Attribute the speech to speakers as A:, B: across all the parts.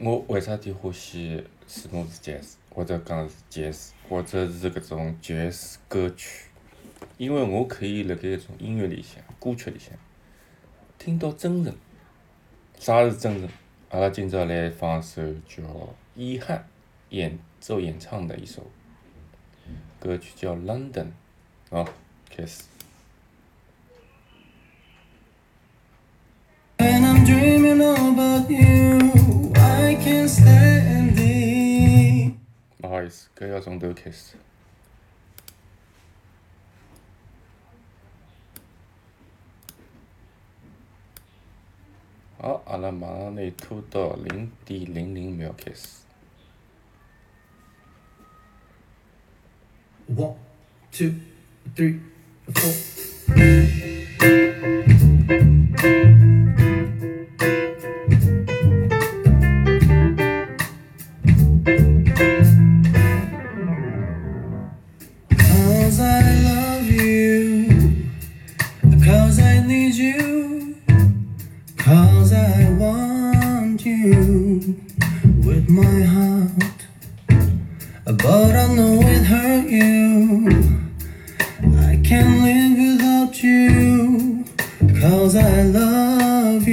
A: 我为啥体欢喜斯诺斯爵士，或者讲是爵士，或者是搿种爵士歌曲？因为我可以辣盖一种音乐里向、歌曲里向听到真诚。啥是真诚？阿拉今朝来放首叫伊汉演奏演唱的一首歌曲，叫《London》。好，开始。勿好意思，搿要从头开始。好，阿拉马上内拖到零点零零秒开始。
B: One, two, three, four. Cause I love you, cause I need you, cause I want you with my heart. But I know it hurt you. I can't live without you. Cause I love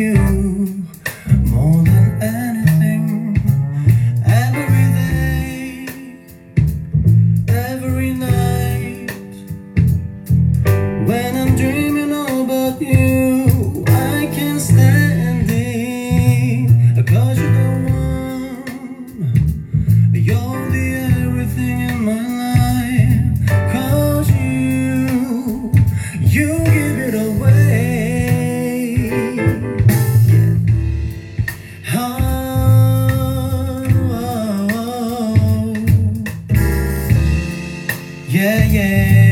B: Yeah, yeah.